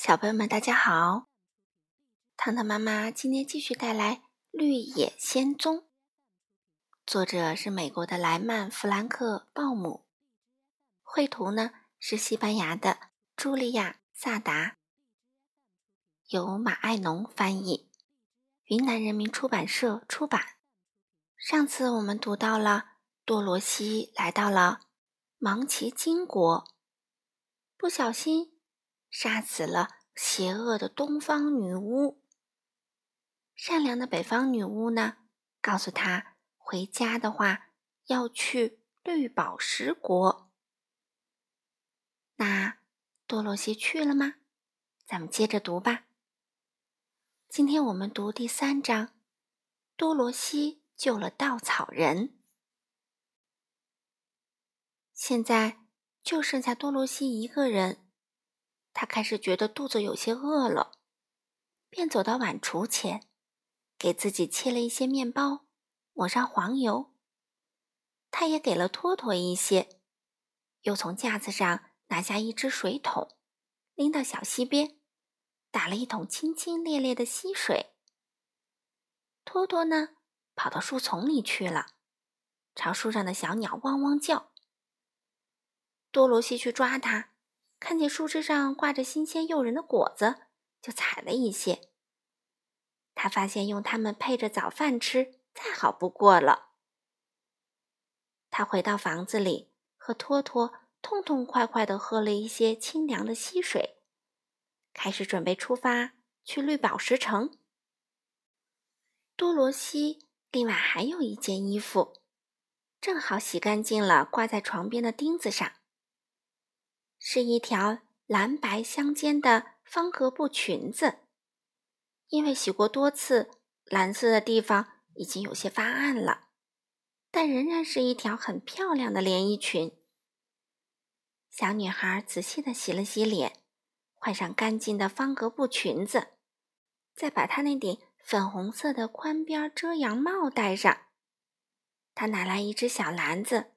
小朋友们，大家好！糖糖妈妈今天继续带来《绿野仙踪》，作者是美国的莱曼·弗兰克·鲍姆，绘图呢是西班牙的茱莉亚·萨达，由马爱农翻译，云南人民出版社出版。上次我们读到了多罗西来到了芒奇金国，不小心。杀死了邪恶的东方女巫。善良的北方女巫呢，告诉他回家的话要去绿宝石国。那多罗西去了吗？咱们接着读吧。今天我们读第三章：多罗西救了稻草人。现在就剩下多罗西一个人。他开始觉得肚子有些饿了，便走到碗橱前，给自己切了一些面包，抹上黄油。他也给了托托一些，又从架子上拿下一只水桶，拎到小溪边，打了一桶清清冽冽的溪水。托托呢，跑到树丛里去了，朝树上的小鸟汪汪叫。多罗西去抓它。看见树枝上挂着新鲜诱人的果子，就采了一些。他发现用它们配着早饭吃再好不过了。他回到房子里，和托托痛痛快快地喝了一些清凉的溪水，开始准备出发去绿宝石城。多罗西另外还有一件衣服，正好洗干净了，挂在床边的钉子上。是一条蓝白相间的方格布裙子，因为洗过多次，蓝色的地方已经有些发暗了，但仍然是一条很漂亮的连衣裙。小女孩仔细的洗了洗脸，换上干净的方格布裙子，再把她那顶粉红色的宽边遮阳帽戴上。她拿来一只小篮子，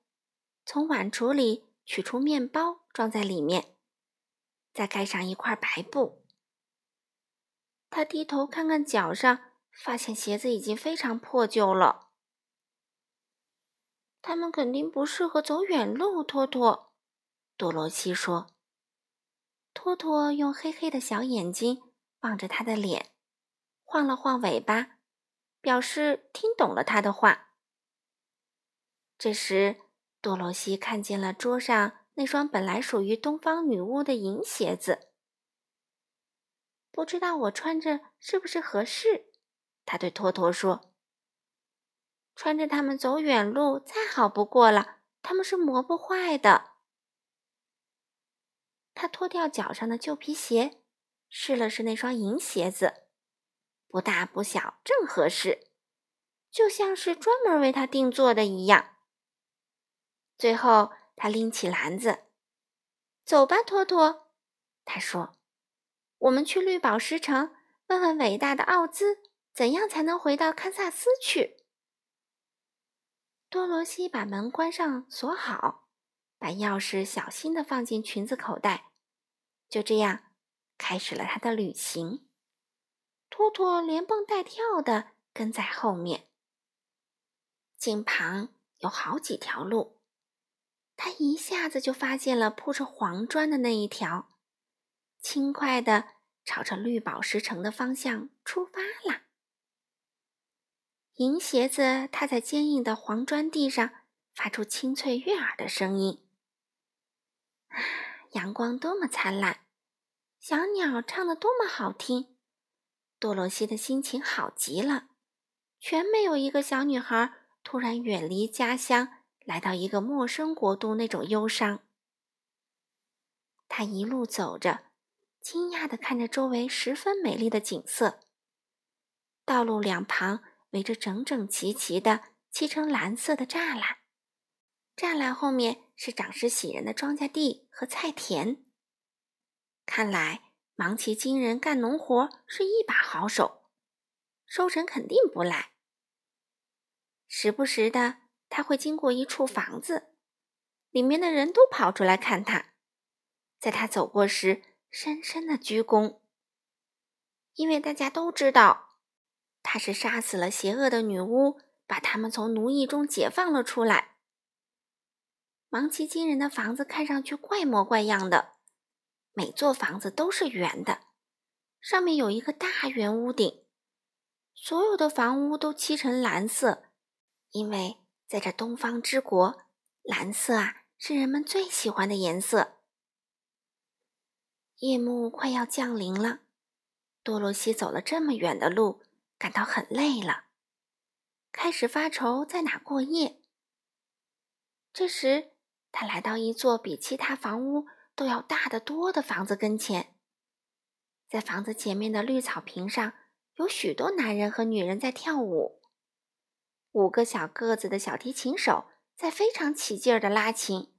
从碗橱里。取出面包，装在里面，再盖上一块白布。他低头看看脚上，发现鞋子已经非常破旧了。他们肯定不适合走远路。托托，多罗西说。托托用黑黑的小眼睛望着他的脸，晃了晃尾巴，表示听懂了他的话。这时。多罗西看见了桌上那双本来属于东方女巫的银鞋子，不知道我穿着是不是合适？他对托托说：“穿着它们走远路再好不过了，它们是磨不坏的。”他脱掉脚上的旧皮鞋，试了试那双银鞋子，不大不小，正合适，就像是专门为他定做的一样。最后，他拎起篮子，走吧，托托。他说：“我们去绿宝石城，问问伟大的奥兹，怎样才能回到堪萨斯去。”多罗西把门关上，锁好，把钥匙小心的放进裙子口袋，就这样开始了他的旅行。托托连蹦带跳的跟在后面。近旁有好几条路。他一下子就发现了铺着黄砖的那一条，轻快地朝着绿宝石城的方向出发了。银鞋子踏在坚硬的黄砖地上，发出清脆悦耳的声音。啊，阳光多么灿烂，小鸟唱的多么好听，多罗西的心情好极了，全没有一个小女孩突然远离家乡。来到一个陌生国度，那种忧伤。他一路走着，惊讶地看着周围十分美丽的景色。道路两旁围着整整齐齐的漆成蓝色的栅栏，栅栏后面是长势喜人的庄稼地和菜田。看来芒奇金人干农活是一把好手，收成肯定不赖。时不时的。他会经过一处房子，里面的人都跑出来看他。在他走过时，深深的鞠躬，因为大家都知道他是杀死了邪恶的女巫，把他们从奴役中解放了出来。芒奇金人的房子看上去怪模怪样的，每座房子都是圆的，上面有一个大圆屋顶。所有的房屋都漆成蓝色，因为在这东方之国，蓝色啊是人们最喜欢的颜色。夜幕快要降临了，多罗西走了这么远的路，感到很累了，开始发愁在哪过夜。这时，他来到一座比其他房屋都要大得多的房子跟前，在房子前面的绿草坪上。有许多男人和女人在跳舞，五个小个子的小提琴手在非常起劲儿的拉琴，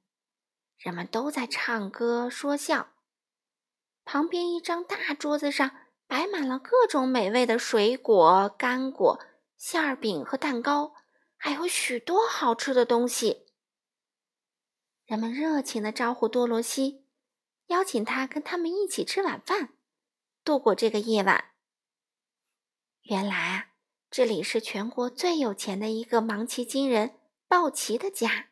人们都在唱歌说笑。旁边一张大桌子上摆满了各种美味的水果、干果、馅儿饼和蛋糕，还有许多好吃的东西。人们热情的招呼多罗西，邀请他跟他们一起吃晚饭，度过这个夜晚。原来啊，这里是全国最有钱的一个芒奇金人鲍奇的家。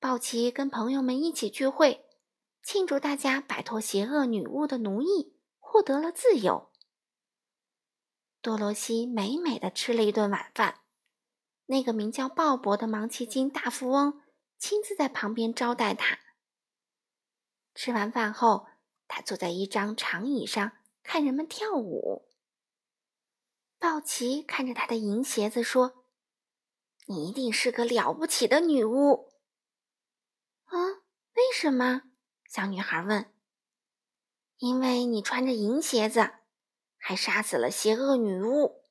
鲍奇跟朋友们一起聚会，庆祝大家摆脱邪恶女巫的奴役，获得了自由。多罗西美美的吃了一顿晚饭，那个名叫鲍勃的芒奇金大富翁亲自在旁边招待他。吃完饭后，他坐在一张长椅上看人们跳舞。道奇看着他的银鞋子说：“你一定是个了不起的女巫。”啊？为什么？小女孩问。“因为你穿着银鞋子，还杀死了邪恶女巫，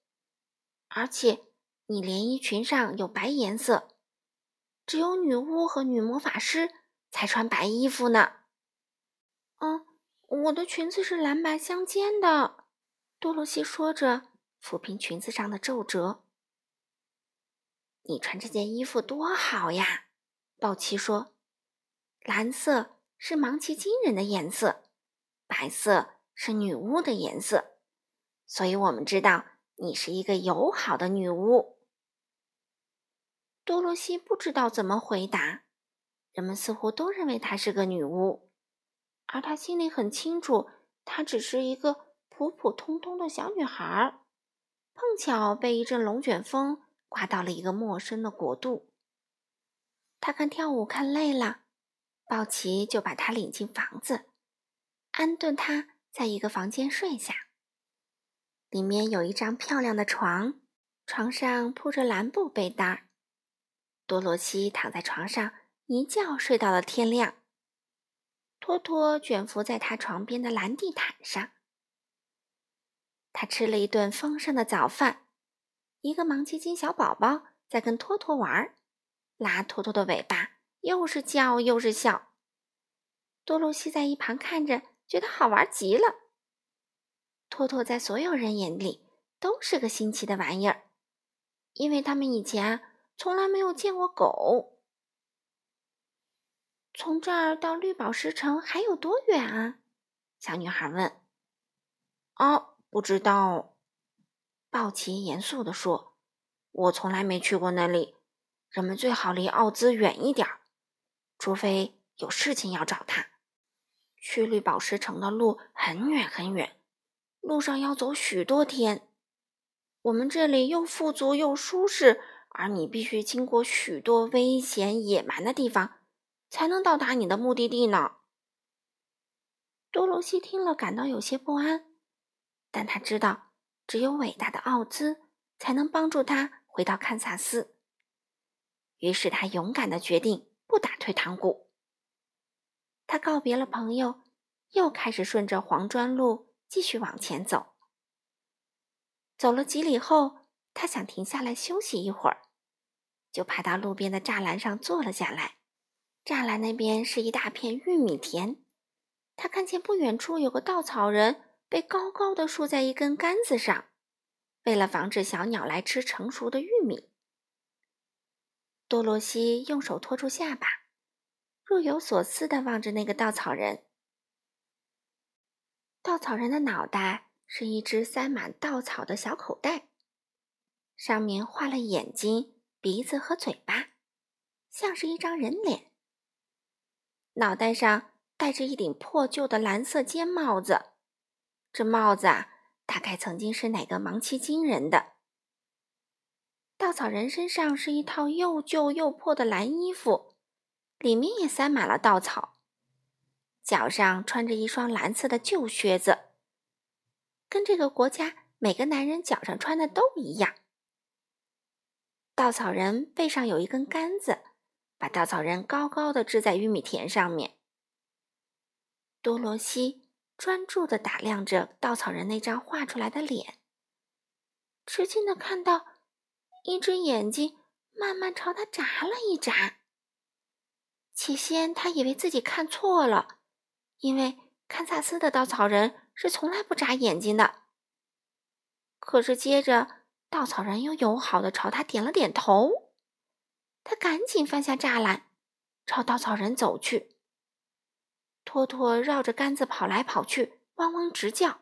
而且你连衣裙上有白颜色，只有女巫和女魔法师才穿白衣服呢。”“嗯，我的裙子是蓝白相间的。”多罗西说着。抚平裙子上的皱褶。你穿这件衣服多好呀！鲍奇说：“蓝色是芒奇金人的颜色，白色是女巫的颜色，所以我们知道你是一个友好的女巫。”多罗西不知道怎么回答。人们似乎都认为她是个女巫，而她心里很清楚，她只是一个普普通通的小女孩儿。碰巧被一阵龙卷风刮到了一个陌生的国度。他看跳舞看累了，鲍奇就把他领进房子，安顿他在一个房间睡下。里面有一张漂亮的床，床上铺着蓝布被单。多罗西躺在床上一觉睡到了天亮。托托卷伏在他床边的蓝地毯上。他吃了一顿丰盛的早饭，一个芒奇金小宝宝在跟托托玩，拉托托的尾巴，又是叫又是笑。多罗西在一旁看着，觉得好玩极了。托托在所有人眼里都是个新奇的玩意儿，因为他们以前从来没有见过狗。从这儿到绿宝石城还有多远啊？小女孩问。哦。不知道，鲍奇严肃地说：“我从来没去过那里。人们最好离奥兹远一点，除非有事情要找他。去绿宝石城的路很远很远，路上要走许多天。我们这里又富足又舒适，而你必须经过许多危险野蛮的地方，才能到达你的目的地呢。”多罗西听了，感到有些不安。但他知道，只有伟大的奥兹才能帮助他回到堪萨斯。于是他勇敢的决定不打退堂鼓。他告别了朋友，又开始顺着黄砖路继续往前走。走了几里后，他想停下来休息一会儿，就爬到路边的栅栏上坐了下来。栅栏那边是一大片玉米田，他看见不远处有个稻草人。被高高的竖在一根杆子上，为了防止小鸟来吃成熟的玉米。多罗西用手托住下巴，若有所思地望着那个稻草人。稻草人的脑袋是一只塞满稻草的小口袋，上面画了眼睛、鼻子和嘴巴，像是一张人脸。脑袋上戴着一顶破旧的蓝色尖帽子，这帽子啊，大概曾经是哪个芒奇金人的。稻草人身上是一套又旧又破的蓝衣服，里面也塞满了稻草。脚上穿着一双蓝色的旧靴子，跟这个国家每个男人脚上穿的都一样。稻草人背上有一根杆子，把稻草人高高的支在玉米田上面。多罗西专注的打量着稻草人那张画出来的脸，吃惊的看到一只眼睛慢慢朝他眨了一眨。起先他以为自己看错了。因为堪萨斯的稻草人是从来不眨眼睛的。可是接着，稻草人又友好的朝他点了点头。他赶紧翻下栅栏，朝稻草人走去。托托绕着杆子跑来跑去，汪汪直叫。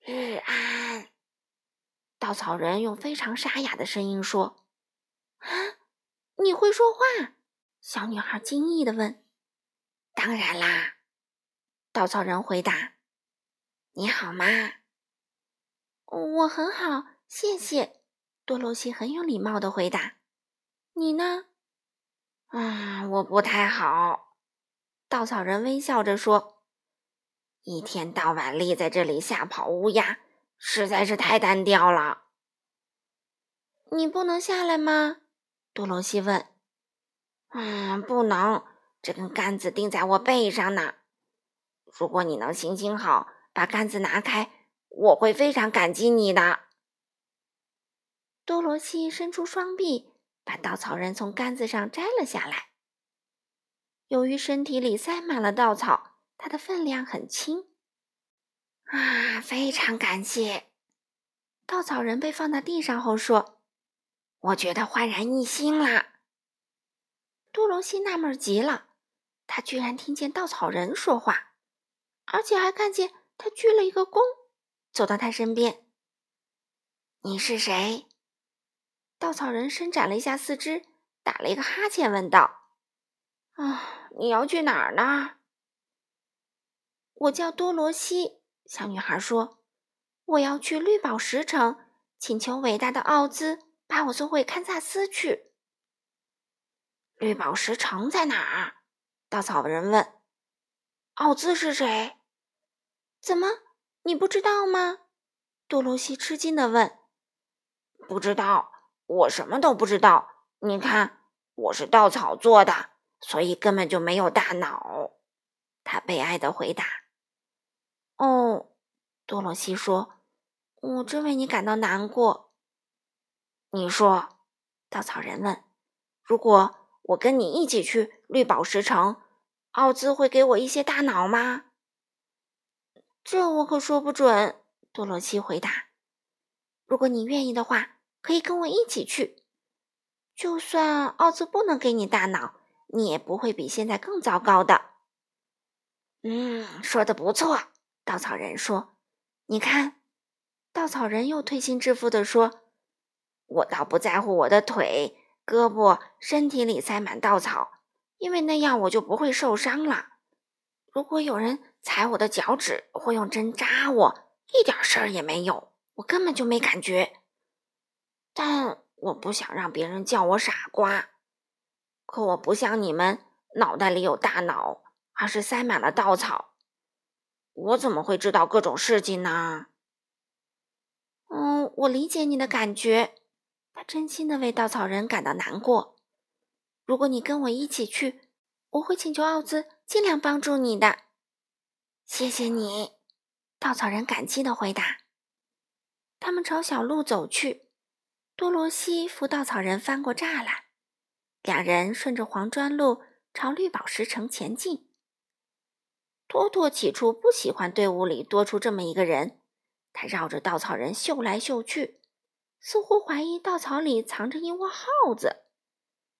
日安，稻草人用非常沙哑的声音说：“啊，你会说话？”小女孩惊异的问。“当然啦。”稻草人回答：“你好吗？”“我很好，谢谢。”多罗西很有礼貌的回答。“你呢？”“啊，我不太好。”稻草人微笑着说：“一天到晚立在这里吓跑乌鸦，实在是太单调了。”“你不能下来吗？”多罗西问。“嗯，不能，这根杆子钉在我背上呢。”如果你能行行好，把杆子拿开，我会非常感激你的。多罗西伸出双臂，把稻草人从杆子上摘了下来。由于身体里塞满了稻草，它的分量很轻。啊，非常感谢！稻草人被放到地上后说：“我觉得焕然一新啦。”多罗西纳闷极了，他居然听见稻草人说话。而且还看见他鞠了一个躬，走到他身边。你是谁？稻草人伸展了一下四肢，打了一个哈欠，问道：“啊，你要去哪儿呢？”我叫多罗西。小女孩说：“我要去绿宝石城，请求伟大的奥兹把我送回堪萨斯去。”绿宝石城在哪儿？稻草人问。奥兹是谁？怎么，你不知道吗？多罗西吃惊的问。不知道，我什么都不知道。你看，我是稻草做的，所以根本就没有大脑。他悲哀的回答。哦，多罗西说，我真为你感到难过。你说，稻草人问，如果我跟你一起去绿宝石城？奥兹会给我一些大脑吗？这我可说不准。多罗西回答：“如果你愿意的话，可以跟我一起去。就算奥兹不能给你大脑，你也不会比现在更糟糕的。”嗯，说的不错。稻草人说：“你看。”稻草人又推心置腹地说：“我倒不在乎我的腿、胳膊、身体里塞满稻草。”因为那样我就不会受伤了。如果有人踩我的脚趾或用针扎我，一点事儿也没有，我根本就没感觉。但我不想让别人叫我傻瓜。可我不像你们脑袋里有大脑，而是塞满了稻草。我怎么会知道各种事情呢？嗯，我理解你的感觉。他真心的为稻草人感到难过。如果你跟我一起去，我会请求奥兹尽量帮助你的。谢谢你，稻草人感激的回答。他们朝小路走去，多罗西扶稻草人翻过栅栏，两人顺着黄砖路朝绿宝石城前进。托托起初不喜欢队伍里多出这么一个人，他绕着稻草人嗅来嗅去，似乎怀疑稻草里藏着一窝耗子。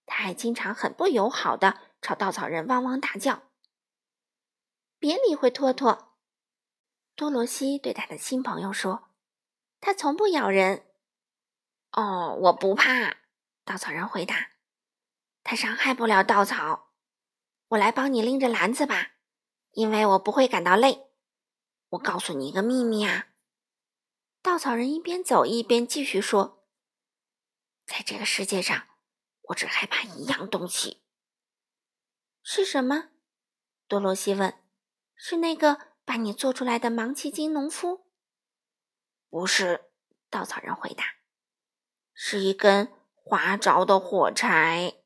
他还经常很不友好的朝稻草人汪汪大叫。别理会托托，多罗西对他的新朋友说：“他从不咬人。”“哦，我不怕。”稻草人回答。“他伤害不了稻草。我来帮你拎着篮子吧，因为我不会感到累。我告诉你一个秘密啊！”稻草人一边走一边继续说：“在这个世界上，我只害怕一样东西。是什么？”多罗西问。“是那个？”把你做出来的芒奇金农夫，不是？稻草人回答：“是一根划着的火柴。”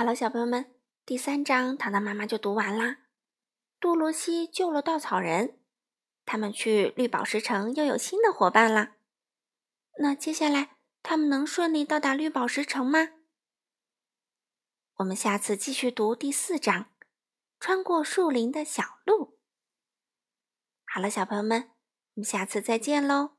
好了，小朋友们，第三章糖糖妈妈就读完啦。多罗西救了稻草人，他们去绿宝石城又有新的伙伴啦。那接下来他们能顺利到达绿宝石城吗？我们下次继续读第四章。穿过树林的小路。好了，小朋友们，我们下次再见喽。